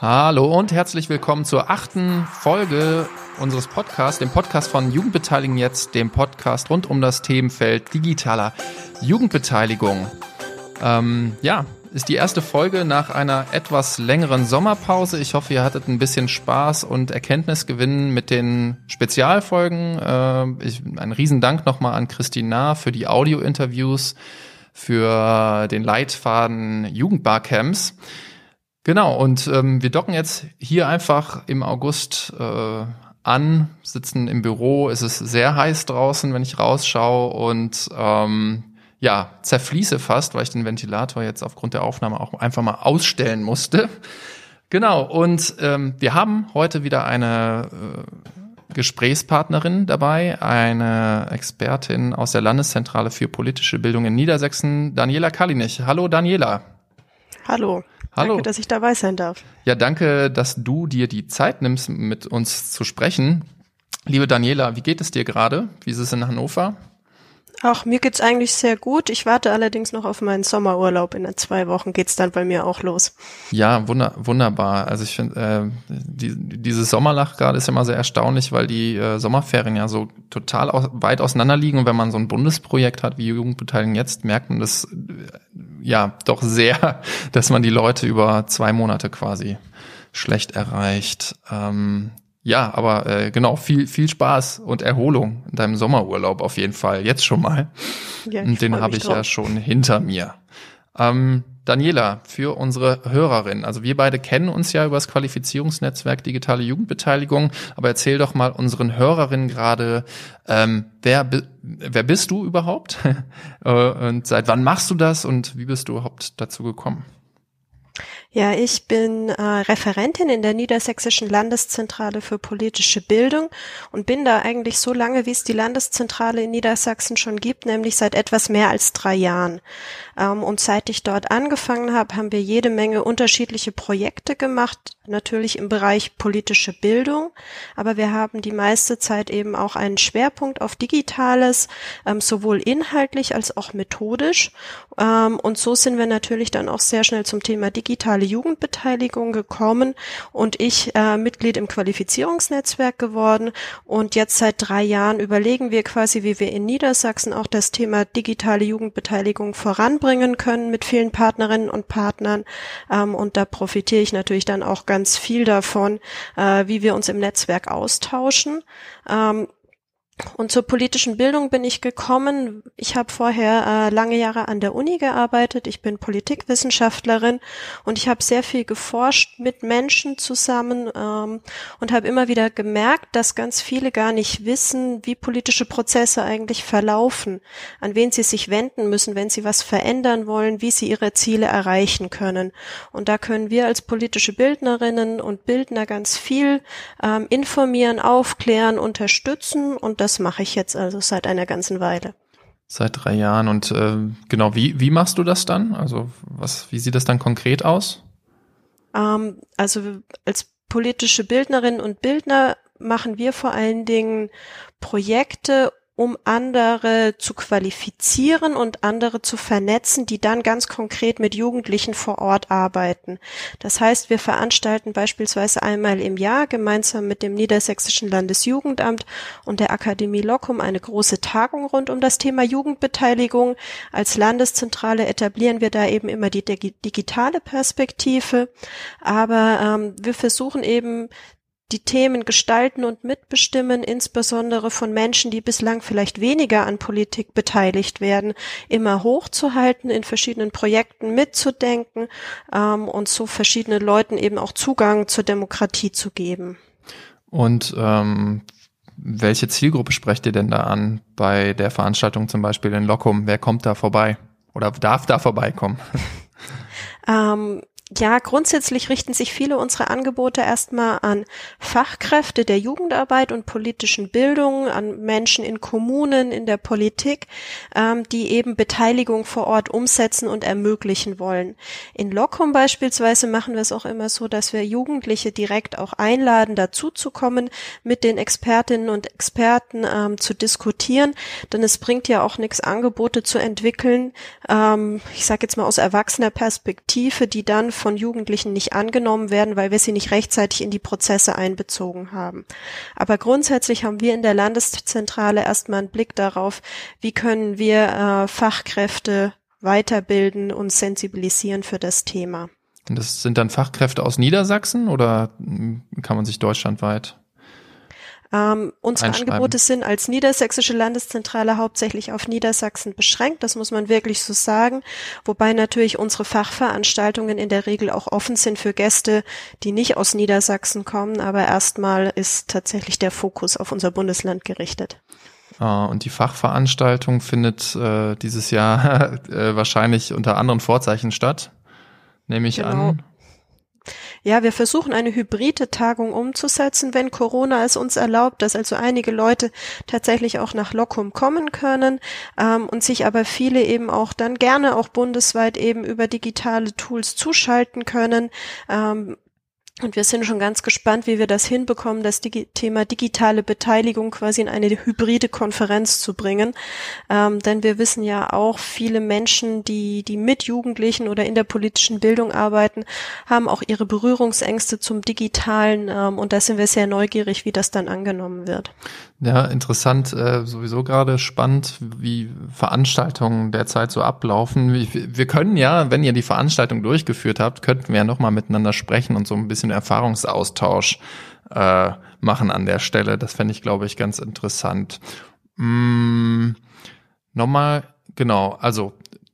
Hallo und herzlich willkommen zur achten Folge unseres Podcasts, dem Podcast von Jugendbeteiligung jetzt, dem Podcast rund um das Themenfeld digitaler Jugendbeteiligung. Ähm, ja, ist die erste Folge nach einer etwas längeren Sommerpause. Ich hoffe, ihr hattet ein bisschen Spaß und Erkenntnisgewinn mit den Spezialfolgen. Äh, ich, ein Riesendank nochmal an Christina für die Audio-Interviews, für den Leitfaden Jugendbarcamps. Genau, und ähm, wir docken jetzt hier einfach im August äh, an, sitzen im Büro, es ist sehr heiß draußen, wenn ich rausschaue und ähm, ja, zerfließe fast, weil ich den Ventilator jetzt aufgrund der Aufnahme auch einfach mal ausstellen musste. Genau, und ähm, wir haben heute wieder eine äh, Gesprächspartnerin dabei, eine Expertin aus der Landeszentrale für politische Bildung in Niedersachsen, Daniela Kalinich. Hallo Daniela. Hallo. Hallo. Danke, dass ich dabei sein darf. Ja, danke, dass du dir die Zeit nimmst, mit uns zu sprechen. Liebe Daniela, wie geht es dir gerade? Wie ist es in Hannover? Ach, mir geht's eigentlich sehr gut. Ich warte allerdings noch auf meinen Sommerurlaub. In zwei Wochen geht's dann bei mir auch los. Ja, wunder, wunderbar. Also ich finde, äh, die, dieses Sommerlach gerade ist immer sehr erstaunlich, weil die äh, Sommerferien ja so total aus, weit auseinander liegen. Und wenn man so ein Bundesprojekt hat wie Jugendbeteiligung jetzt, merkt man das äh, ja doch sehr, dass man die Leute über zwei Monate quasi schlecht erreicht. Ähm, ja, aber äh, genau, viel, viel Spaß und Erholung in deinem Sommerurlaub auf jeden Fall. Jetzt schon mal. Ja, und den habe ich drauf. ja schon hinter mir. Ähm, Daniela, für unsere Hörerin, also wir beide kennen uns ja über das Qualifizierungsnetzwerk Digitale Jugendbeteiligung, aber erzähl doch mal unseren Hörerinnen gerade, ähm, wer, wer bist du überhaupt äh, und seit wann machst du das und wie bist du überhaupt dazu gekommen? Ja, ich bin äh, Referentin in der Niedersächsischen Landeszentrale für politische Bildung und bin da eigentlich so lange, wie es die Landeszentrale in Niedersachsen schon gibt, nämlich seit etwas mehr als drei Jahren. Ähm, und seit ich dort angefangen habe, haben wir jede Menge unterschiedliche Projekte gemacht, natürlich im Bereich politische Bildung, aber wir haben die meiste Zeit eben auch einen Schwerpunkt auf Digitales, ähm, sowohl inhaltlich als auch methodisch. Ähm, und so sind wir natürlich dann auch sehr schnell zum Thema digitale Jugendbeteiligung gekommen und ich äh, Mitglied im Qualifizierungsnetzwerk geworden. Und jetzt seit drei Jahren überlegen wir quasi, wie wir in Niedersachsen auch das Thema digitale Jugendbeteiligung voranbringen voranbringen können mit vielen Partnerinnen und Partnern. Ähm, und da profitiere ich natürlich dann auch ganz viel davon, äh, wie wir uns im Netzwerk austauschen. Ähm, und zur politischen Bildung bin ich gekommen. Ich habe vorher äh, lange Jahre an der Uni gearbeitet. Ich bin Politikwissenschaftlerin und ich habe sehr viel geforscht mit Menschen zusammen ähm, und habe immer wieder gemerkt, dass ganz viele gar nicht wissen, wie politische Prozesse eigentlich verlaufen, an wen sie sich wenden müssen, wenn sie was verändern wollen, wie sie ihre Ziele erreichen können. Und da können wir als politische Bildnerinnen und Bildner ganz viel ähm, informieren, aufklären, unterstützen und das das mache ich jetzt also seit einer ganzen Weile. Seit drei Jahren. Und äh, genau, wie, wie machst du das dann? Also was, wie sieht das dann konkret aus? Ähm, also als politische Bildnerinnen und Bildner machen wir vor allen Dingen Projekte, um andere zu qualifizieren und andere zu vernetzen, die dann ganz konkret mit Jugendlichen vor Ort arbeiten. Das heißt, wir veranstalten beispielsweise einmal im Jahr gemeinsam mit dem Niedersächsischen Landesjugendamt und der Akademie Locum eine große Tagung rund um das Thema Jugendbeteiligung. Als Landeszentrale etablieren wir da eben immer die digitale Perspektive, aber ähm, wir versuchen eben die Themen gestalten und mitbestimmen, insbesondere von Menschen, die bislang vielleicht weniger an Politik beteiligt werden, immer hochzuhalten, in verschiedenen Projekten mitzudenken ähm, und so verschiedenen Leuten eben auch Zugang zur Demokratie zu geben. Und ähm, welche Zielgruppe sprecht ihr denn da an bei der Veranstaltung zum Beispiel in Lockum? Wer kommt da vorbei oder darf da vorbeikommen? ähm, ja, grundsätzlich richten sich viele unserer Angebote erstmal an Fachkräfte der Jugendarbeit und politischen Bildung, an Menschen in Kommunen, in der Politik, ähm, die eben Beteiligung vor Ort umsetzen und ermöglichen wollen. In Locum beispielsweise machen wir es auch immer so, dass wir Jugendliche direkt auch einladen, dazuzukommen, mit den Expertinnen und Experten ähm, zu diskutieren, denn es bringt ja auch nichts, Angebote zu entwickeln, ähm, ich sage jetzt mal aus erwachsener Perspektive, die dann von Jugendlichen nicht angenommen werden, weil wir sie nicht rechtzeitig in die Prozesse einbezogen haben. Aber grundsätzlich haben wir in der Landeszentrale erstmal einen Blick darauf, wie können wir äh, Fachkräfte weiterbilden und sensibilisieren für das Thema. Das sind dann Fachkräfte aus Niedersachsen oder hm, kann man sich deutschlandweit ähm, unsere Angebote sind als niedersächsische Landeszentrale hauptsächlich auf Niedersachsen beschränkt, das muss man wirklich so sagen, wobei natürlich unsere Fachveranstaltungen in der Regel auch offen sind für Gäste, die nicht aus Niedersachsen kommen, aber erstmal ist tatsächlich der Fokus auf unser Bundesland gerichtet. Ah, und die Fachveranstaltung findet äh, dieses Jahr äh, wahrscheinlich unter anderen Vorzeichen statt, nehme ich genau. an. Ja, wir versuchen eine hybride Tagung umzusetzen, wenn Corona es uns erlaubt, dass also einige Leute tatsächlich auch nach Locum kommen können ähm, und sich aber viele eben auch dann gerne auch bundesweit eben über digitale Tools zuschalten können. Ähm, und wir sind schon ganz gespannt, wie wir das hinbekommen, das Digi Thema digitale Beteiligung quasi in eine hybride Konferenz zu bringen. Ähm, denn wir wissen ja auch, viele Menschen, die, die mit Jugendlichen oder in der politischen Bildung arbeiten, haben auch ihre Berührungsängste zum Digitalen. Ähm, und da sind wir sehr neugierig, wie das dann angenommen wird. Ja, interessant, äh, sowieso gerade spannend, wie Veranstaltungen derzeit so ablaufen. Wir können ja, wenn ihr die Veranstaltung durchgeführt habt, könnten wir ja nochmal miteinander sprechen und so ein bisschen Erfahrungsaustausch äh, machen an der Stelle. Das fände ich, glaube ich, ganz interessant. Mm, nochmal, genau, also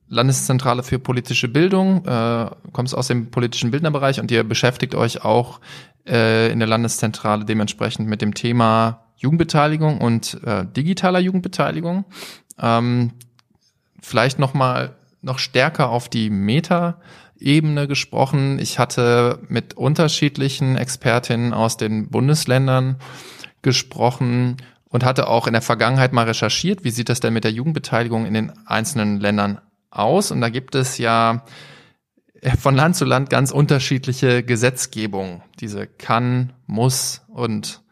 Landeszentrale für politische Bildung, äh, kommst aus dem politischen Bildnerbereich und ihr beschäftigt euch auch äh, in der Landeszentrale dementsprechend mit dem Thema Jugendbeteiligung und äh, digitaler Jugendbeteiligung. Ähm, vielleicht noch mal noch stärker auf die Meta-Ebene gesprochen. Ich hatte mit unterschiedlichen Expertinnen aus den Bundesländern gesprochen und hatte auch in der Vergangenheit mal recherchiert, wie sieht das denn mit der Jugendbeteiligung in den einzelnen Ländern aus? Und da gibt es ja von Land zu Land ganz unterschiedliche Gesetzgebung. Diese kann, muss und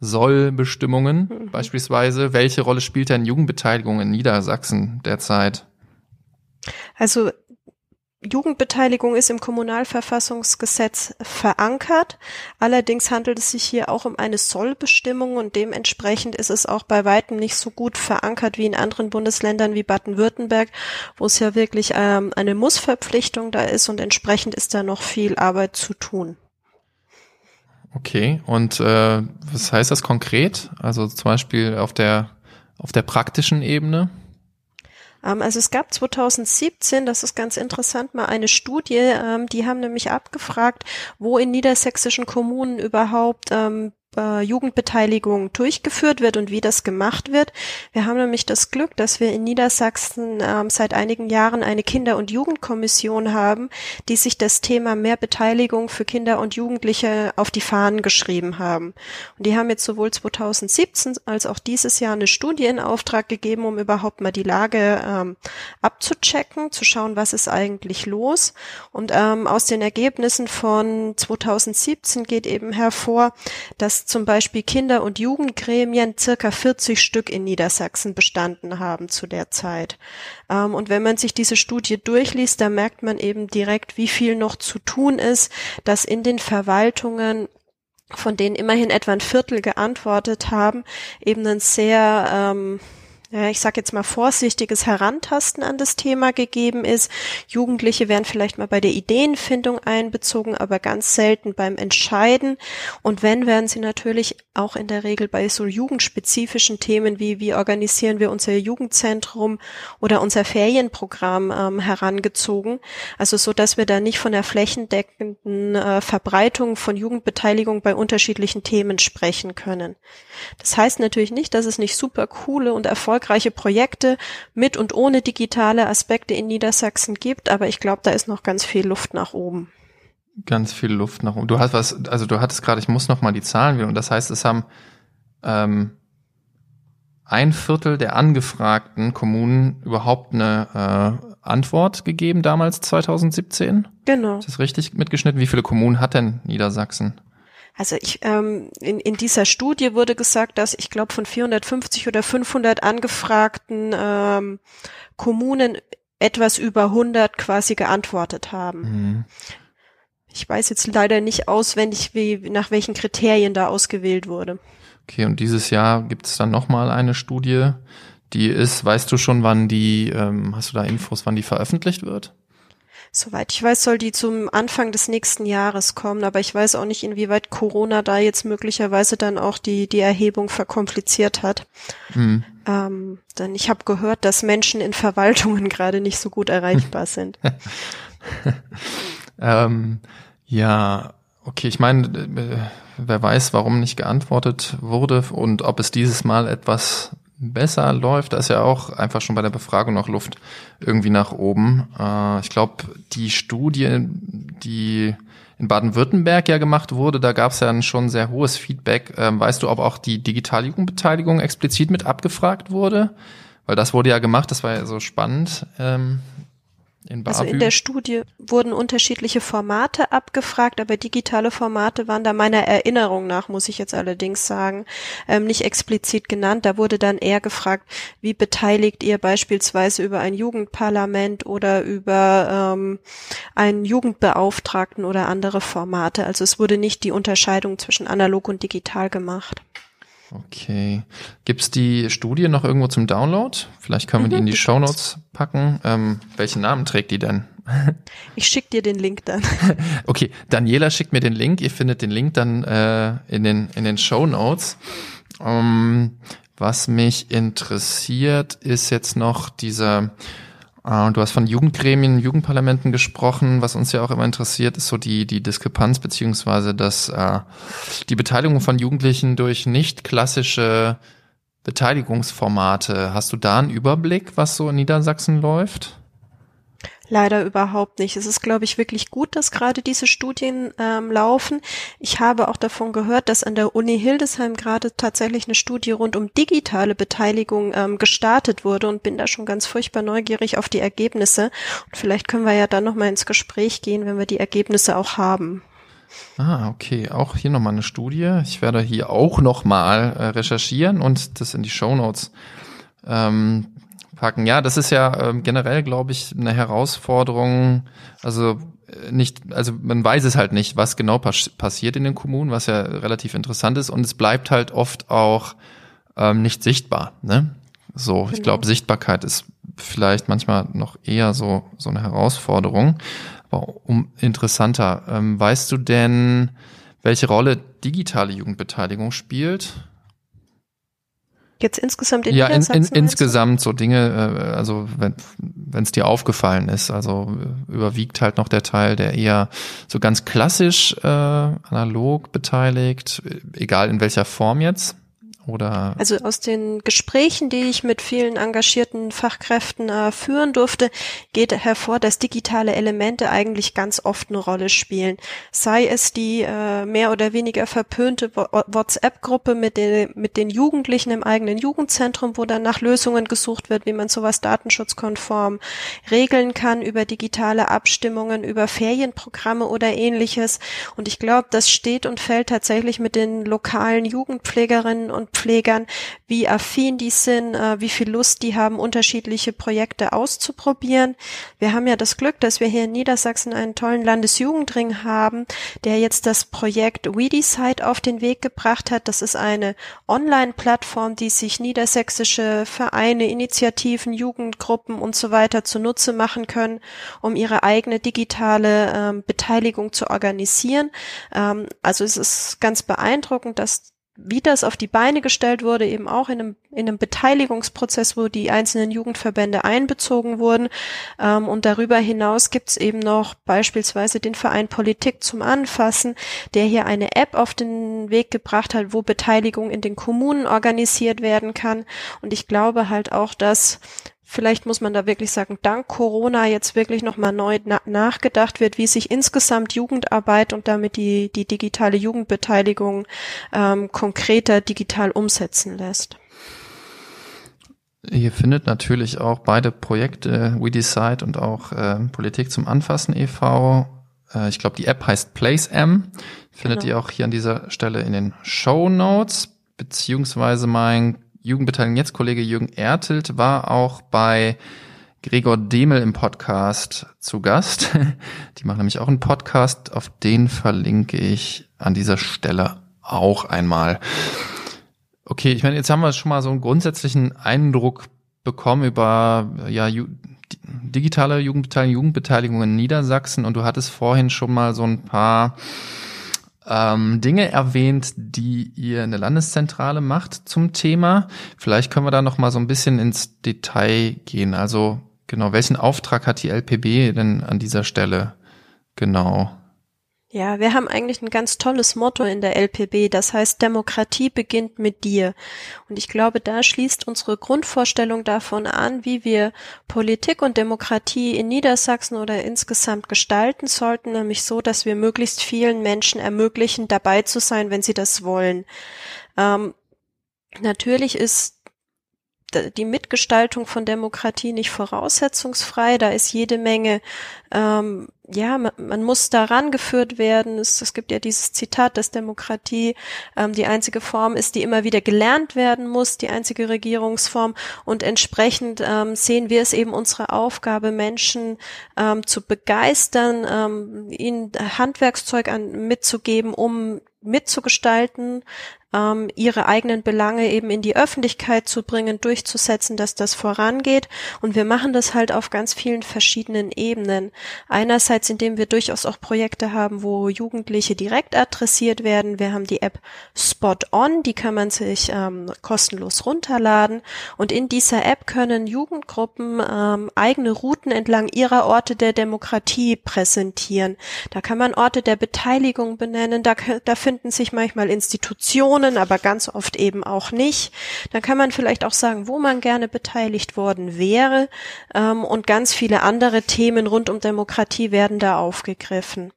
Sollbestimmungen mhm. beispielsweise. Welche Rolle spielt denn Jugendbeteiligung in Niedersachsen derzeit? Also Jugendbeteiligung ist im Kommunalverfassungsgesetz verankert. Allerdings handelt es sich hier auch um eine Sollbestimmung und dementsprechend ist es auch bei weitem nicht so gut verankert wie in anderen Bundesländern wie Baden-Württemberg, wo es ja wirklich ähm, eine Mussverpflichtung da ist und entsprechend ist da noch viel Arbeit zu tun. Okay, und äh, was heißt das konkret? Also zum Beispiel auf der auf der praktischen Ebene? Ähm, also es gab 2017, das ist ganz interessant, mal eine Studie, ähm, die haben nämlich abgefragt, wo in niedersächsischen Kommunen überhaupt ähm, Jugendbeteiligung durchgeführt wird und wie das gemacht wird. Wir haben nämlich das Glück, dass wir in Niedersachsen ähm, seit einigen Jahren eine Kinder- und Jugendkommission haben, die sich das Thema mehr Beteiligung für Kinder und Jugendliche auf die Fahnen geschrieben haben. Und die haben jetzt sowohl 2017 als auch dieses Jahr eine Studie in Auftrag gegeben, um überhaupt mal die Lage ähm, abzuchecken, zu schauen, was ist eigentlich los. Und ähm, aus den Ergebnissen von 2017 geht eben hervor, dass zum Beispiel Kinder- und Jugendgremien circa 40 Stück in Niedersachsen bestanden haben zu der Zeit. Ähm, und wenn man sich diese Studie durchliest, da merkt man eben direkt, wie viel noch zu tun ist, dass in den Verwaltungen von denen immerhin etwa ein Viertel geantwortet haben, eben ein sehr ähm, ja, ich sage jetzt mal vorsichtiges Herantasten an das Thema gegeben ist. Jugendliche werden vielleicht mal bei der Ideenfindung einbezogen, aber ganz selten beim Entscheiden. Und wenn, werden sie natürlich auch in der Regel bei so jugendspezifischen Themen wie wie organisieren wir unser Jugendzentrum oder unser Ferienprogramm ähm, herangezogen. Also so, dass wir da nicht von der flächendeckenden äh, Verbreitung von Jugendbeteiligung bei unterschiedlichen Themen sprechen können. Das heißt natürlich nicht, dass es nicht super coole und erfolgreiche erfolgreiche Projekte mit und ohne digitale Aspekte in Niedersachsen gibt, aber ich glaube, da ist noch ganz viel Luft nach oben. ganz viel Luft nach oben. Du hast was, also du hattest gerade, ich muss noch mal die Zahlen wählen. Und das heißt, es haben ähm, ein Viertel der angefragten Kommunen überhaupt eine äh, Antwort gegeben damals 2017. Genau. Ist das richtig mitgeschnitten? Wie viele Kommunen hat denn Niedersachsen? Also ich ähm, in, in dieser Studie wurde gesagt, dass ich glaube von 450 oder 500 angefragten ähm, Kommunen etwas über 100 quasi geantwortet haben. Mhm. Ich weiß jetzt leider nicht auswendig, wie nach welchen Kriterien da ausgewählt wurde. Okay, und dieses Jahr gibt es dann nochmal eine Studie, die ist, weißt du schon, wann die, ähm, hast du da Infos, wann die veröffentlicht wird? Soweit ich weiß, soll die zum Anfang des nächsten Jahres kommen, aber ich weiß auch nicht, inwieweit Corona da jetzt möglicherweise dann auch die, die Erhebung verkompliziert hat. Mhm. Ähm, denn ich habe gehört, dass Menschen in Verwaltungen gerade nicht so gut erreichbar sind. ähm, ja, okay, ich meine, äh, wer weiß, warum nicht geantwortet wurde und ob es dieses Mal etwas besser läuft, da ist ja auch einfach schon bei der Befragung noch Luft irgendwie nach oben. Äh, ich glaube, die Studie, die in Baden-Württemberg ja gemacht wurde, da gab es ja schon sehr hohes Feedback. Ähm, weißt du, ob auch die Digitaljugendbeteiligung explizit mit abgefragt wurde? Weil das wurde ja gemacht, das war ja so spannend. Ähm, in also in der Studie wurden unterschiedliche Formate abgefragt, aber digitale Formate waren da meiner Erinnerung nach, muss ich jetzt allerdings sagen, ähm, nicht explizit genannt. Da wurde dann eher gefragt, wie beteiligt ihr beispielsweise über ein Jugendparlament oder über ähm, einen Jugendbeauftragten oder andere Formate. Also es wurde nicht die Unterscheidung zwischen analog und digital gemacht. Okay. Gibt's die Studie noch irgendwo zum Download? Vielleicht können wir mhm. die in die Show Notes packen. Ähm, welchen Namen trägt die denn? Ich schick dir den Link dann. Okay, Daniela schickt mir den Link. Ihr findet den Link dann äh, in den in den Show Notes. Ähm, was mich interessiert, ist jetzt noch dieser du hast von Jugendgremien, Jugendparlamenten gesprochen. Was uns ja auch immer interessiert, ist so die, die Diskrepanz beziehungsweise das, äh, die Beteiligung von Jugendlichen durch nicht klassische Beteiligungsformate. Hast du da einen Überblick, was so in Niedersachsen läuft? Leider überhaupt nicht. Es ist, glaube ich, wirklich gut, dass gerade diese Studien ähm, laufen. Ich habe auch davon gehört, dass an der Uni Hildesheim gerade tatsächlich eine Studie rund um digitale Beteiligung ähm, gestartet wurde und bin da schon ganz furchtbar neugierig auf die Ergebnisse. Und vielleicht können wir ja dann nochmal ins Gespräch gehen, wenn wir die Ergebnisse auch haben. Ah, okay. Auch hier nochmal eine Studie. Ich werde hier auch nochmal äh, recherchieren und das in die Show Notes ähm, packen. Ja, das ist ja äh, generell, glaube ich, eine Herausforderung. Also äh, nicht, also man weiß es halt nicht, was genau pas passiert in den Kommunen, was ja relativ interessant ist. Und es bleibt halt oft auch ähm, nicht sichtbar. Ne? So, genau. ich glaube, Sichtbarkeit ist vielleicht manchmal noch eher so so eine Herausforderung. Aber um interessanter, ähm, weißt du denn, welche Rolle digitale Jugendbeteiligung spielt? Jetzt insgesamt in Ja, in, in, insgesamt so Dinge, äh, also wenn es dir aufgefallen ist, also äh, überwiegt halt noch der Teil, der eher so ganz klassisch äh, analog beteiligt, egal in welcher Form jetzt. Oder also aus den Gesprächen, die ich mit vielen engagierten Fachkräften äh, führen durfte, geht hervor, dass digitale Elemente eigentlich ganz oft eine Rolle spielen. Sei es die äh, mehr oder weniger verpönte WhatsApp-Gruppe mit den, mit den Jugendlichen im eigenen Jugendzentrum, wo dann nach Lösungen gesucht wird, wie man sowas datenschutzkonform regeln kann, über digitale Abstimmungen, über Ferienprogramme oder ähnliches. Und ich glaube, das steht und fällt tatsächlich mit den lokalen Jugendpflegerinnen und Pflegern, wie affin die sind, äh, wie viel Lust die haben, unterschiedliche Projekte auszuprobieren. Wir haben ja das Glück, dass wir hier in Niedersachsen einen tollen Landesjugendring haben, der jetzt das Projekt WeDecide auf den Weg gebracht hat. Das ist eine Online-Plattform, die sich niedersächsische Vereine, Initiativen, Jugendgruppen und so weiter zunutze machen können, um ihre eigene digitale ähm, Beteiligung zu organisieren. Ähm, also es ist ganz beeindruckend, dass wie das auf die Beine gestellt wurde, eben auch in einem, in einem Beteiligungsprozess, wo die einzelnen Jugendverbände einbezogen wurden. Ähm, und darüber hinaus gibt es eben noch beispielsweise den Verein Politik zum Anfassen, der hier eine App auf den Weg gebracht hat, wo Beteiligung in den Kommunen organisiert werden kann. Und ich glaube halt auch, dass vielleicht muss man da wirklich sagen, dank Corona jetzt wirklich nochmal neu na nachgedacht wird, wie sich insgesamt Jugendarbeit und damit die, die digitale Jugendbeteiligung ähm, konkreter digital umsetzen lässt. Ihr findet natürlich auch beide Projekte, We Decide und auch äh, Politik zum Anfassen e.V. Äh, ich glaube, die App heißt PlaceM. Findet genau. ihr auch hier an dieser Stelle in den Show Notes, beziehungsweise mein Jugendbeteiligung jetzt Kollege Jürgen Ertelt war auch bei Gregor Demel im Podcast zu Gast. Die machen nämlich auch einen Podcast, auf den verlinke ich an dieser Stelle auch einmal. Okay, ich meine, jetzt haben wir schon mal so einen grundsätzlichen Eindruck bekommen über ja, ju digitale Jugendbeteiligung, Jugendbeteiligung in Niedersachsen und du hattest vorhin schon mal so ein paar ähm, Dinge erwähnt, die ihr in der Landeszentrale macht zum Thema. Vielleicht können wir da noch mal so ein bisschen ins Detail gehen. Also genau, welchen Auftrag hat die LPB denn an dieser Stelle genau? Ja, wir haben eigentlich ein ganz tolles Motto in der LPB, das heißt Demokratie beginnt mit dir. Und ich glaube, da schließt unsere Grundvorstellung davon an, wie wir Politik und Demokratie in Niedersachsen oder insgesamt gestalten sollten, nämlich so, dass wir möglichst vielen Menschen ermöglichen, dabei zu sein, wenn sie das wollen. Ähm, natürlich ist die Mitgestaltung von Demokratie nicht voraussetzungsfrei. Da ist jede Menge, ähm, ja, man, man muss daran geführt werden. Es, es, gibt ja dieses Zitat, dass Demokratie ähm, die einzige Form ist, die immer wieder gelernt werden muss, die einzige Regierungsform. Und entsprechend ähm, sehen wir es eben unsere Aufgabe, Menschen ähm, zu begeistern, ähm, ihnen Handwerkszeug an, mitzugeben, um mitzugestalten, ähm, ihre eigenen Belange eben in die Öffentlichkeit zu bringen, durchzusetzen, dass das vorangeht. Und wir machen das halt auf ganz vielen verschiedenen Ebenen. Einerseits, indem wir durchaus auch Projekte haben, wo Jugendliche direkt adressiert werden. Wir haben die App Spot On, die kann man sich ähm, kostenlos runterladen. Und in dieser App können Jugendgruppen ähm, eigene Routen entlang ihrer Orte der Demokratie präsentieren. Da kann man Orte der Beteiligung benennen, da, da finden sich manchmal Institutionen, Personen, aber ganz oft eben auch nicht. Dann kann man vielleicht auch sagen, wo man gerne beteiligt worden wäre. Ähm, und ganz viele andere Themen rund um Demokratie werden da aufgegriffen.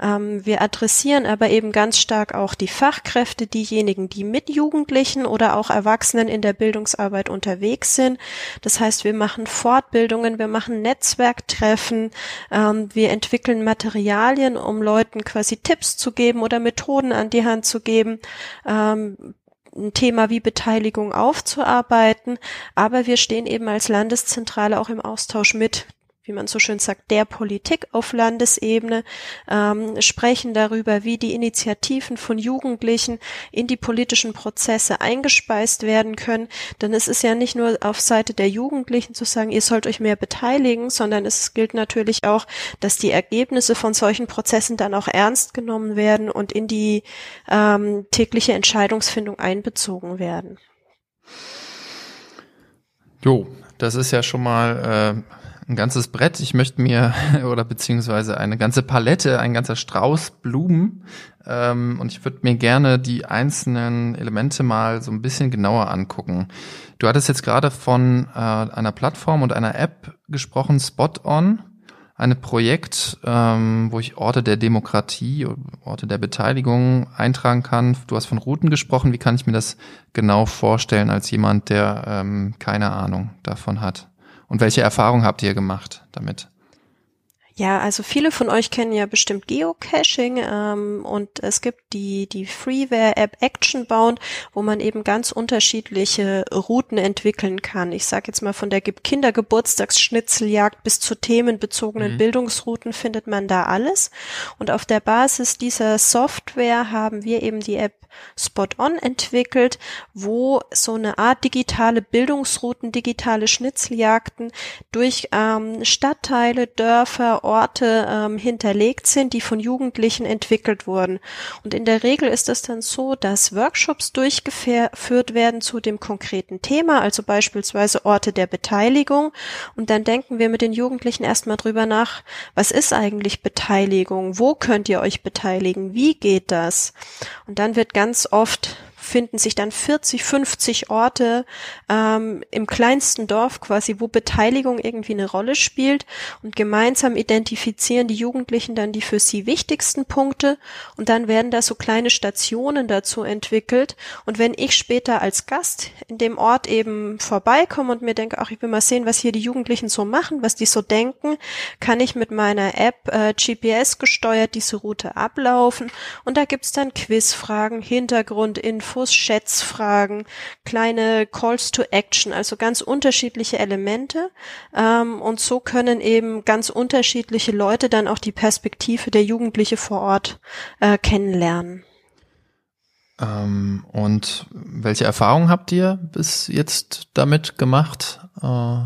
Ähm, wir adressieren aber eben ganz stark auch die Fachkräfte, diejenigen, die mit Jugendlichen oder auch Erwachsenen in der Bildungsarbeit unterwegs sind. Das heißt, wir machen Fortbildungen, wir machen Netzwerktreffen, ähm, wir entwickeln Materialien, um Leuten quasi Tipps zu geben oder Methoden an die Hand zu geben, ähm, ein Thema wie Beteiligung aufzuarbeiten, aber wir stehen eben als Landeszentrale auch im Austausch mit wie man so schön sagt, der Politik auf Landesebene, ähm, sprechen darüber, wie die Initiativen von Jugendlichen in die politischen Prozesse eingespeist werden können. Denn es ist ja nicht nur auf Seite der Jugendlichen zu sagen, ihr sollt euch mehr beteiligen, sondern es gilt natürlich auch, dass die Ergebnisse von solchen Prozessen dann auch ernst genommen werden und in die ähm, tägliche Entscheidungsfindung einbezogen werden. Jo, das ist ja schon mal äh, ein ganzes Brett. Ich möchte mir oder beziehungsweise eine ganze Palette, ein ganzer Strauß Blumen. Ähm, und ich würde mir gerne die einzelnen Elemente mal so ein bisschen genauer angucken. Du hattest jetzt gerade von äh, einer Plattform und einer App gesprochen, Spot On. Eine Projekt, ähm, wo ich Orte der Demokratie, Orte der Beteiligung eintragen kann. Du hast von Routen gesprochen. Wie kann ich mir das genau vorstellen als jemand, der ähm, keine Ahnung davon hat? Und welche Erfahrungen habt ihr gemacht damit? Ja, also viele von euch kennen ja bestimmt Geocaching ähm, und es gibt die, die Freeware-App Actionbound, wo man eben ganz unterschiedliche Routen entwickeln kann. Ich sage jetzt mal von der Kindergeburtstagsschnitzeljagd bis zu themenbezogenen mhm. Bildungsrouten findet man da alles. Und auf der Basis dieser Software haben wir eben die App Spot On entwickelt, wo so eine Art digitale Bildungsrouten, digitale Schnitzeljagden durch ähm, Stadtteile, Dörfer, Orte ähm, hinterlegt sind, die von Jugendlichen entwickelt wurden. Und in der Regel ist es dann so, dass Workshops durchgeführt werden zu dem konkreten Thema, also beispielsweise Orte der Beteiligung. Und dann denken wir mit den Jugendlichen erstmal drüber nach, was ist eigentlich Beteiligung? Wo könnt ihr euch beteiligen? Wie geht das? Und dann wird ganz oft finden sich dann 40, 50 Orte ähm, im kleinsten Dorf quasi, wo Beteiligung irgendwie eine Rolle spielt. Und gemeinsam identifizieren die Jugendlichen dann die für sie wichtigsten Punkte. Und dann werden da so kleine Stationen dazu entwickelt. Und wenn ich später als Gast in dem Ort eben vorbeikomme und mir denke, ach, ich will mal sehen, was hier die Jugendlichen so machen, was die so denken, kann ich mit meiner App äh, GPS gesteuert diese Route ablaufen. Und da gibt's dann Quizfragen, Hintergrundinfos, Schätzfragen, kleine Calls to Action, also ganz unterschiedliche Elemente ähm, und so können eben ganz unterschiedliche Leute dann auch die Perspektive der Jugendliche vor Ort äh, kennenlernen. Ähm, und welche Erfahrungen habt ihr bis jetzt damit gemacht? Äh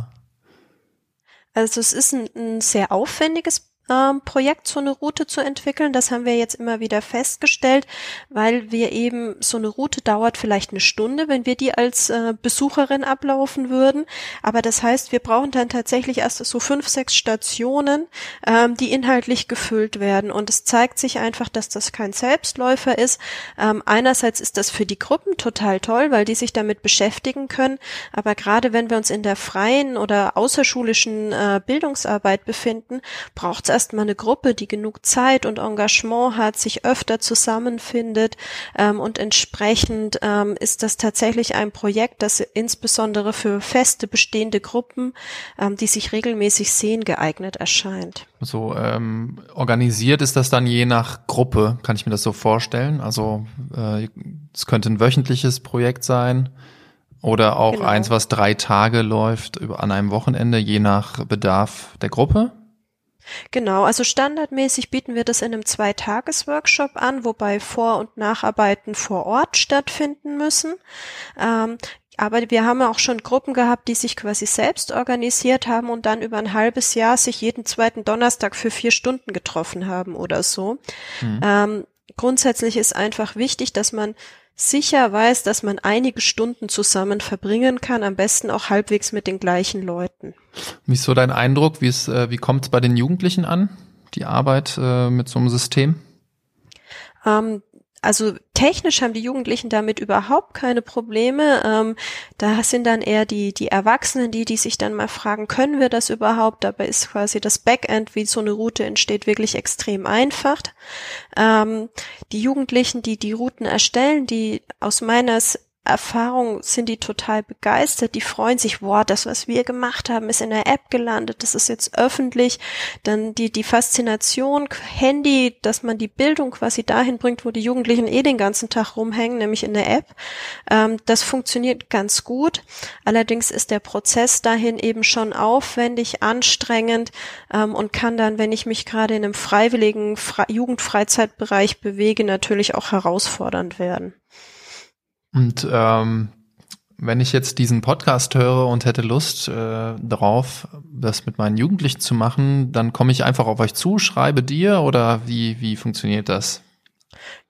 also es ist ein, ein sehr aufwendiges ähm, Projekt, so eine Route zu entwickeln. Das haben wir jetzt immer wieder festgestellt, weil wir eben so eine Route dauert vielleicht eine Stunde, wenn wir die als äh, Besucherin ablaufen würden. Aber das heißt, wir brauchen dann tatsächlich erst so fünf, sechs Stationen, ähm, die inhaltlich gefüllt werden. Und es zeigt sich einfach, dass das kein Selbstläufer ist. Ähm, einerseits ist das für die Gruppen total toll, weil die sich damit beschäftigen können. Aber gerade wenn wir uns in der freien oder außerschulischen äh, Bildungsarbeit befinden, braucht es erstmal eine Gruppe, die genug Zeit und Engagement hat, sich öfter zusammenfindet ähm, und entsprechend ähm, ist das tatsächlich ein Projekt, das insbesondere für feste bestehende Gruppen, ähm, die sich regelmäßig sehen, geeignet erscheint. So ähm, organisiert ist das dann je nach Gruppe, kann ich mir das so vorstellen? Also äh, es könnte ein wöchentliches Projekt sein. Oder auch genau. eins, was drei Tage läuft an einem Wochenende, je nach Bedarf der Gruppe? Genau, also standardmäßig bieten wir das in einem Zweitages-Workshop an, wobei Vor- und Nacharbeiten vor Ort stattfinden müssen. Ähm, aber wir haben auch schon Gruppen gehabt, die sich quasi selbst organisiert haben und dann über ein halbes Jahr sich jeden zweiten Donnerstag für vier Stunden getroffen haben oder so. Mhm. Ähm, grundsätzlich ist einfach wichtig, dass man sicher weiß, dass man einige Stunden zusammen verbringen kann, am besten auch halbwegs mit den gleichen Leuten. Wie ist so dein Eindruck? Wie, ist, äh, wie kommt es bei den Jugendlichen an, die Arbeit äh, mit so einem System? Ähm, also technisch haben die Jugendlichen damit überhaupt keine Probleme. Ähm, da sind dann eher die, die Erwachsenen, die, die sich dann mal fragen, können wir das überhaupt? Dabei ist quasi das Backend, wie so eine Route entsteht, wirklich extrem einfach. Ähm, die Jugendlichen, die die Routen erstellen, die aus meiner Erfahrung sind die total begeistert. Die freuen sich, wow, das, was wir gemacht haben, ist in der App gelandet, das ist jetzt öffentlich. Dann die, die Faszination Handy, dass man die Bildung quasi dahin bringt, wo die Jugendlichen eh den ganzen Tag rumhängen, nämlich in der App. Ähm, das funktioniert ganz gut. Allerdings ist der Prozess dahin eben schon aufwendig, anstrengend ähm, und kann dann, wenn ich mich gerade in einem freiwilligen Fre Jugendfreizeitbereich bewege, natürlich auch herausfordernd werden. Und ähm, wenn ich jetzt diesen Podcast höre und hätte Lust äh, darauf, das mit meinen Jugendlichen zu machen, dann komme ich einfach auf euch zu, schreibe dir oder wie, wie funktioniert das?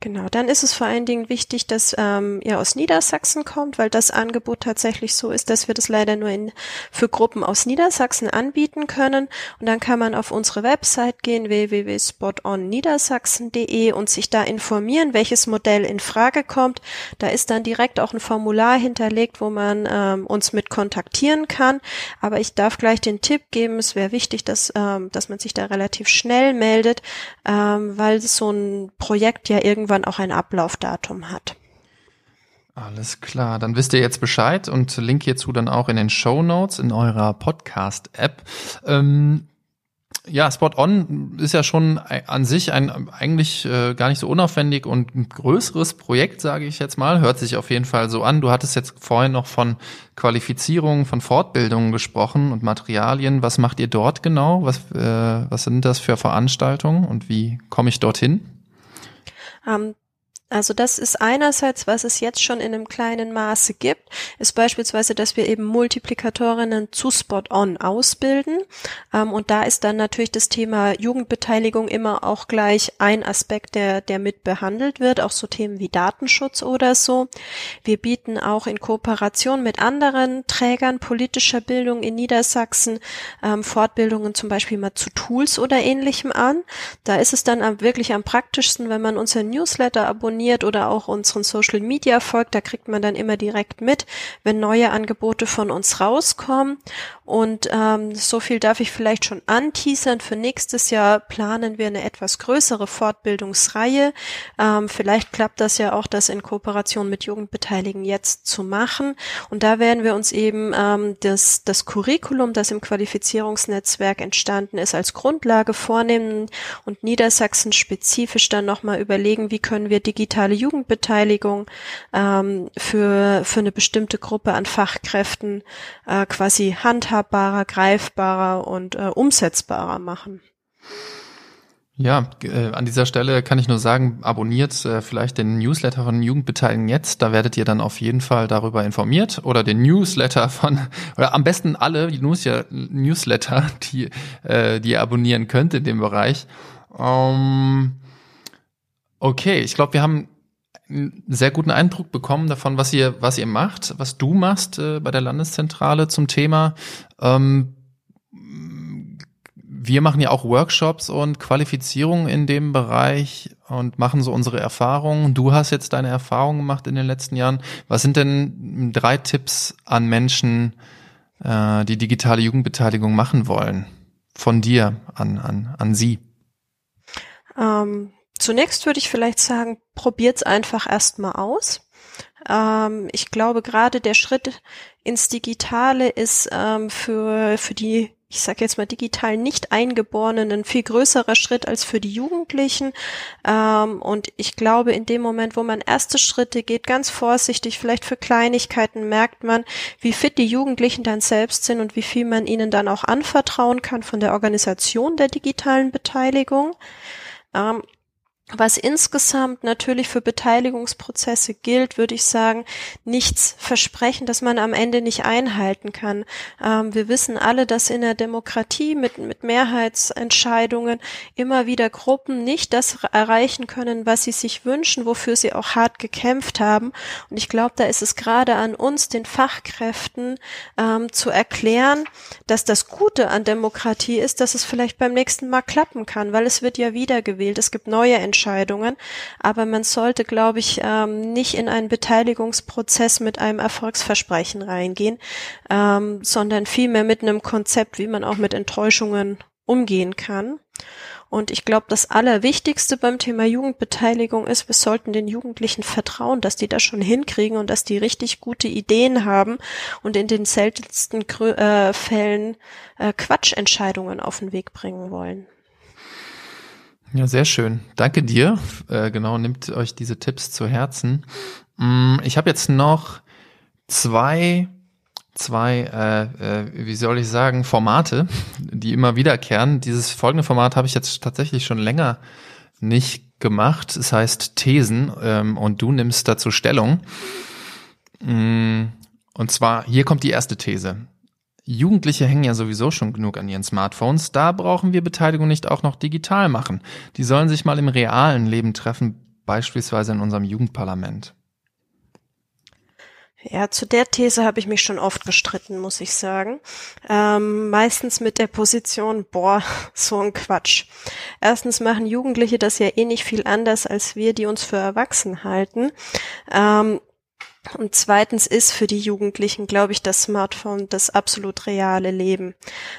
Genau, dann ist es vor allen Dingen wichtig, dass ähm, ihr aus Niedersachsen kommt, weil das Angebot tatsächlich so ist, dass wir das leider nur in, für Gruppen aus Niedersachsen anbieten können. Und dann kann man auf unsere Website gehen, www.spotonniedersachsen.de und sich da informieren, welches Modell in Frage kommt. Da ist dann direkt auch ein Formular hinterlegt, wo man ähm, uns mit kontaktieren kann. Aber ich darf gleich den Tipp geben, es wäre wichtig, dass, ähm, dass man sich da relativ schnell meldet, ähm, weil so ein Projekt ja irgendwann auch ein Ablaufdatum hat. Alles klar, dann wisst ihr jetzt Bescheid und Link hierzu dann auch in den Show Notes in eurer Podcast-App. Ähm, ja, Spot On ist ja schon an sich ein eigentlich äh, gar nicht so unaufwendig und ein größeres Projekt, sage ich jetzt mal. Hört sich auf jeden Fall so an. Du hattest jetzt vorhin noch von Qualifizierung, von Fortbildungen gesprochen und Materialien. Was macht ihr dort genau? Was, äh, was sind das für Veranstaltungen und wie komme ich dorthin? Ähm, also das ist einerseits, was es jetzt schon in einem kleinen Maße gibt, ist beispielsweise, dass wir eben Multiplikatorinnen zu Spot-on ausbilden. Ähm, und da ist dann natürlich das Thema Jugendbeteiligung immer auch gleich ein Aspekt, der, der mit behandelt wird, auch so Themen wie Datenschutz oder so. Wir bieten auch in Kooperation mit anderen Trägern politischer Bildung in Niedersachsen ähm, Fortbildungen zum Beispiel mal zu Tools oder ähnlichem an. Da ist es dann wirklich am praktischsten, wenn man unser Newsletter abonniert abonniert oder auch unseren Social Media folgt, da kriegt man dann immer direkt mit, wenn neue Angebote von uns rauskommen. Und ähm, so viel darf ich vielleicht schon anteasern. Für nächstes Jahr planen wir eine etwas größere Fortbildungsreihe. Ähm, vielleicht klappt das ja auch, das in Kooperation mit Jugendbeteiligen jetzt zu machen. Und da werden wir uns eben ähm, das, das Curriculum, das im Qualifizierungsnetzwerk entstanden ist, als Grundlage vornehmen und Niedersachsen spezifisch dann nochmal überlegen, wie können wir digitale Jugendbeteiligung ähm, für, für eine bestimmte Gruppe an Fachkräften äh, quasi handhabbarer, greifbarer und äh, umsetzbarer machen. Ja, äh, an dieser Stelle kann ich nur sagen, abonniert äh, vielleicht den Newsletter von Jugendbeteiligen jetzt. Da werdet ihr dann auf jeden Fall darüber informiert oder den Newsletter von oder am besten alle News Newsletter, die äh, die ihr abonnieren könnt in dem Bereich. Ähm, okay, ich glaube, wir haben einen sehr guten Eindruck bekommen davon, was ihr, was ihr macht, was du machst äh, bei der Landeszentrale zum Thema. Ähm, wir machen ja auch Workshops und Qualifizierungen in dem Bereich und machen so unsere Erfahrungen. Du hast jetzt deine Erfahrungen gemacht in den letzten Jahren. Was sind denn drei Tipps an Menschen, äh, die digitale Jugendbeteiligung machen wollen? Von dir an, an, an sie? Ähm, Zunächst würde ich vielleicht sagen, probiert's einfach erstmal aus. Ähm, ich glaube, gerade der Schritt ins Digitale ist ähm, für, für die ich sage jetzt mal digital nicht Eingeborenen ein viel größerer Schritt als für die Jugendlichen. Ähm, und ich glaube, in dem Moment, wo man erste Schritte geht, ganz vorsichtig, vielleicht für Kleinigkeiten, merkt man, wie fit die Jugendlichen dann selbst sind und wie viel man ihnen dann auch anvertrauen kann von der Organisation der digitalen Beteiligung. Ähm, was insgesamt natürlich für Beteiligungsprozesse gilt, würde ich sagen, nichts versprechen, dass man am Ende nicht einhalten kann. Ähm, wir wissen alle, dass in der Demokratie mit, mit Mehrheitsentscheidungen immer wieder Gruppen nicht das erreichen können, was sie sich wünschen, wofür sie auch hart gekämpft haben. Und ich glaube, da ist es gerade an uns, den Fachkräften, ähm, zu erklären, dass das Gute an Demokratie ist, dass es vielleicht beim nächsten Mal klappen kann, weil es wird ja wiedergewählt. Es gibt neue Entscheidungen. Aber man sollte, glaube ich, ähm, nicht in einen Beteiligungsprozess mit einem Erfolgsversprechen reingehen, ähm, sondern vielmehr mit einem Konzept, wie man auch mit Enttäuschungen umgehen kann. Und ich glaube, das Allerwichtigste beim Thema Jugendbeteiligung ist, wir sollten den Jugendlichen vertrauen, dass die das schon hinkriegen und dass die richtig gute Ideen haben und in den seltensten äh, Fällen äh, Quatschentscheidungen auf den Weg bringen wollen. Ja, sehr schön. Danke dir. Äh, genau, nimmt euch diese Tipps zu Herzen. Mm, ich habe jetzt noch zwei, zwei, äh, äh, wie soll ich sagen, Formate, die immer wiederkehren. Dieses folgende Format habe ich jetzt tatsächlich schon länger nicht gemacht. Es heißt Thesen ähm, und du nimmst dazu Stellung. Mm, und zwar, hier kommt die erste These. Jugendliche hängen ja sowieso schon genug an ihren Smartphones. Da brauchen wir Beteiligung nicht auch noch digital machen. Die sollen sich mal im realen Leben treffen, beispielsweise in unserem Jugendparlament. Ja, zu der These habe ich mich schon oft gestritten, muss ich sagen. Ähm, meistens mit der Position, boah, so ein Quatsch. Erstens machen Jugendliche das ja eh nicht viel anders als wir, die uns für erwachsen halten. Ähm, und zweitens ist für die Jugendlichen, glaube ich, das Smartphone das absolut reale Leben.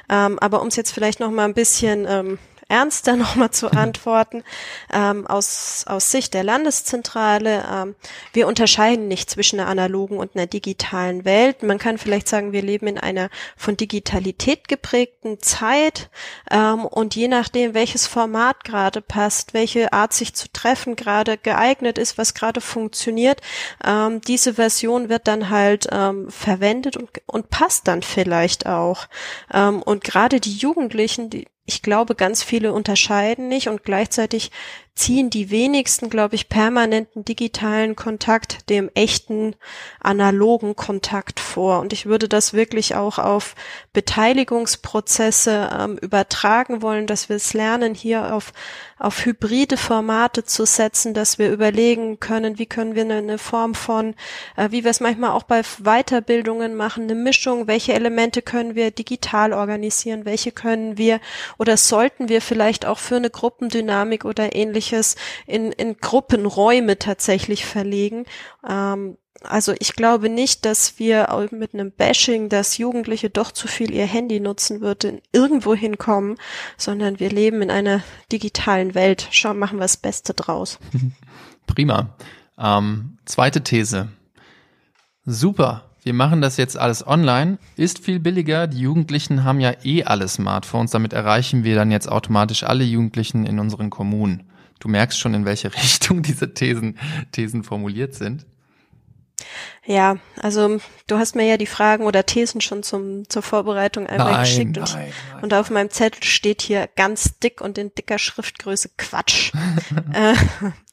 Ähm, aber um es jetzt vielleicht noch mal ein bisschen ähm, ernster nochmal zu antworten, ähm, aus, aus Sicht der Landeszentrale. Ähm, wir unterscheiden nicht zwischen einer analogen und einer digitalen Welt. Man kann vielleicht sagen, wir leben in einer von Digitalität geprägten Zeit ähm, und je nachdem, welches Format gerade passt, welche Art sich zu treffen gerade geeignet ist, was gerade funktioniert, ähm, diese Version wird dann halt ähm, verwendet und, und passt dann vielleicht auch. Ähm, und gerade die Jugendlichen, die, ich glaube, ganz viele unterscheiden nicht und gleichzeitig ziehen die wenigsten, glaube ich, permanenten digitalen Kontakt dem echten analogen Kontakt vor. Und ich würde das wirklich auch auf Beteiligungsprozesse ähm, übertragen wollen, dass wir es lernen, hier auf, auf hybride Formate zu setzen, dass wir überlegen können, wie können wir eine, Form von, äh, wie wir es manchmal auch bei Weiterbildungen machen, eine Mischung, welche Elemente können wir digital organisieren, welche können wir oder sollten wir vielleicht auch für eine Gruppendynamik oder ähnliches ähnliches in, in Gruppenräume tatsächlich verlegen. Ähm, also ich glaube nicht, dass wir mit einem Bashing, dass Jugendliche doch zu viel ihr Handy nutzen würden, irgendwo hinkommen, sondern wir leben in einer digitalen Welt. Schauen, machen wir das Beste draus. Prima. Ähm, zweite These. Super. Wir machen das jetzt alles online, ist viel billiger. Die Jugendlichen haben ja eh alle Smartphones. Damit erreichen wir dann jetzt automatisch alle Jugendlichen in unseren Kommunen. Du merkst schon, in welche Richtung diese Thesen, Thesen formuliert sind. Ja, also du hast mir ja die Fragen oder Thesen schon zum, zur Vorbereitung einmal nein, geschickt nein, und, nein. und auf meinem Zettel steht hier ganz dick und in dicker Schriftgröße Quatsch. äh,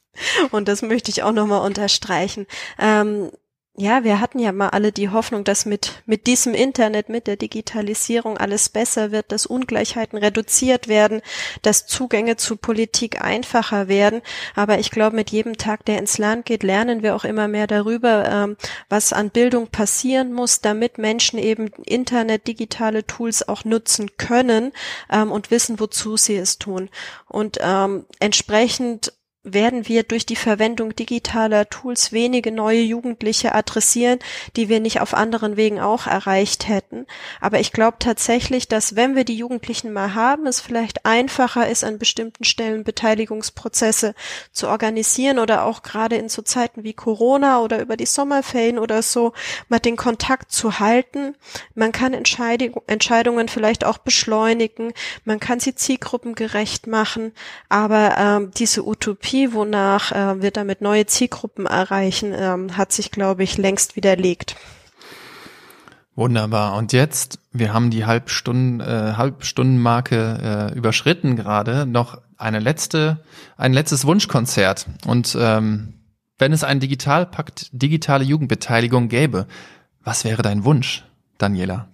und das möchte ich auch nochmal unterstreichen. Ähm, ja, wir hatten ja mal alle die Hoffnung, dass mit, mit diesem Internet, mit der Digitalisierung alles besser wird, dass Ungleichheiten reduziert werden, dass Zugänge zu Politik einfacher werden. Aber ich glaube, mit jedem Tag, der ins Land geht, lernen wir auch immer mehr darüber, ähm, was an Bildung passieren muss, damit Menschen eben Internet, digitale Tools auch nutzen können ähm, und wissen, wozu sie es tun. Und ähm, entsprechend werden wir durch die Verwendung digitaler Tools wenige neue Jugendliche adressieren, die wir nicht auf anderen Wegen auch erreicht hätten. Aber ich glaube tatsächlich, dass wenn wir die Jugendlichen mal haben, es vielleicht einfacher ist, an bestimmten Stellen Beteiligungsprozesse zu organisieren oder auch gerade in so Zeiten wie Corona oder über die Sommerferien oder so mal den Kontakt zu halten. Man kann Entscheidungen vielleicht auch beschleunigen, man kann sie zielgruppengerecht machen, aber ähm, diese Utopie Utopie, wonach äh, wir damit neue Zielgruppen erreichen, ähm, hat sich, glaube ich, längst widerlegt. Wunderbar. Und jetzt, wir haben die Halbstunden, äh, Halbstundenmarke äh, überschritten gerade, noch eine letzte, ein letztes Wunschkonzert. Und ähm, wenn es einen Digitalpakt, digitale Jugendbeteiligung gäbe, was wäre dein Wunsch, Daniela?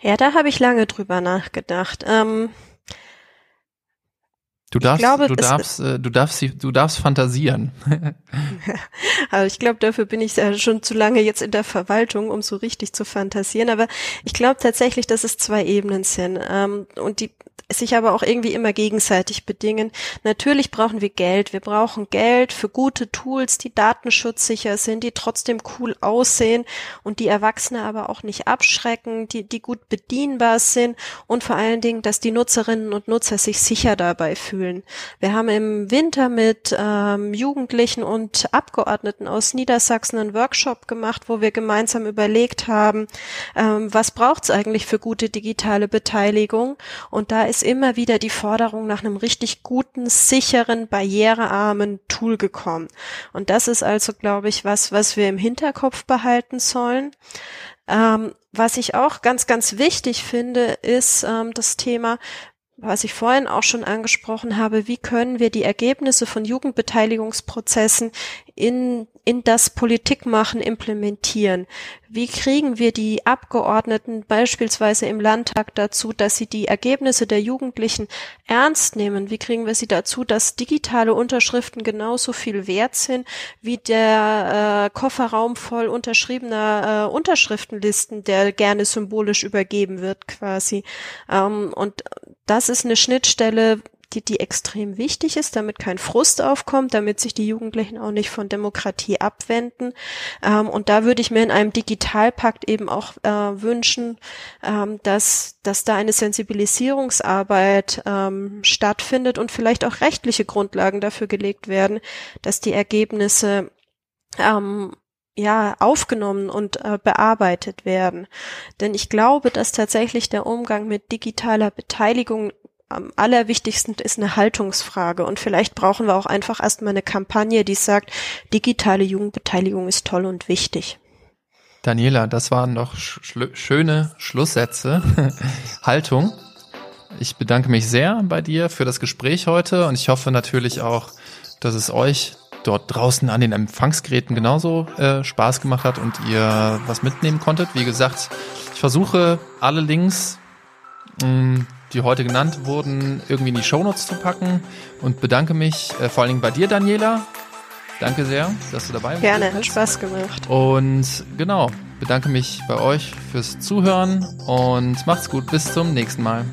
Ja, da habe ich lange drüber nachgedacht. Ähm, Du darfst, glaube, du darfst, äh, du darfst, du darfst fantasieren. also ich glaube, dafür bin ich ja schon zu lange jetzt in der Verwaltung, um so richtig zu fantasieren. Aber ich glaube tatsächlich, dass es zwei Ebenen sind ähm, und die sich aber auch irgendwie immer gegenseitig bedingen. Natürlich brauchen wir Geld. Wir brauchen Geld für gute Tools, die datenschutzsicher sind, die trotzdem cool aussehen und die Erwachsene aber auch nicht abschrecken, die, die gut bedienbar sind und vor allen Dingen, dass die Nutzerinnen und Nutzer sich sicher dabei fühlen. Wir haben im Winter mit ähm, Jugendlichen und Abgeordneten aus Niedersachsen einen Workshop gemacht, wo wir gemeinsam überlegt haben, ähm, was braucht es eigentlich für gute digitale Beteiligung? Und da ist immer wieder die Forderung nach einem richtig guten, sicheren, barrierearmen Tool gekommen. Und das ist also, glaube ich, was, was wir im Hinterkopf behalten sollen. Ähm, was ich auch ganz, ganz wichtig finde, ist ähm, das Thema, was ich vorhin auch schon angesprochen habe, wie können wir die Ergebnisse von Jugendbeteiligungsprozessen in, in das Politikmachen implementieren? Wie kriegen wir die Abgeordneten beispielsweise im Landtag dazu, dass sie die Ergebnisse der Jugendlichen ernst nehmen? Wie kriegen wir sie dazu, dass digitale Unterschriften genauso viel wert sind wie der äh, Kofferraum voll unterschriebener äh, Unterschriftenlisten, der gerne symbolisch übergeben wird quasi? Ähm, und das ist eine Schnittstelle, die, die extrem wichtig ist, damit kein Frust aufkommt, damit sich die Jugendlichen auch nicht von Demokratie abwenden. Ähm, und da würde ich mir in einem Digitalpakt eben auch äh, wünschen, ähm, dass, dass da eine Sensibilisierungsarbeit ähm, stattfindet und vielleicht auch rechtliche Grundlagen dafür gelegt werden, dass die Ergebnisse ähm, ja aufgenommen und äh, bearbeitet werden. Denn ich glaube, dass tatsächlich der Umgang mit digitaler Beteiligung am allerwichtigsten ist eine Haltungsfrage und vielleicht brauchen wir auch einfach erstmal eine Kampagne, die sagt, digitale Jugendbeteiligung ist toll und wichtig. Daniela, das waren doch schl schöne Schlusssätze. Haltung. Ich bedanke mich sehr bei dir für das Gespräch heute und ich hoffe natürlich auch, dass es euch dort draußen an den Empfangsgeräten genauso äh, Spaß gemacht hat und ihr was mitnehmen konntet. Wie gesagt, ich versuche alle Links mh, mm, die heute genannt wurden, irgendwie in die Shownotes zu packen und bedanke mich äh, vor allen Dingen bei dir, Daniela. Danke sehr, dass du dabei warst. Gerne, hat Spaß gemacht. Und genau, bedanke mich bei euch fürs Zuhören und macht's gut. Bis zum nächsten Mal.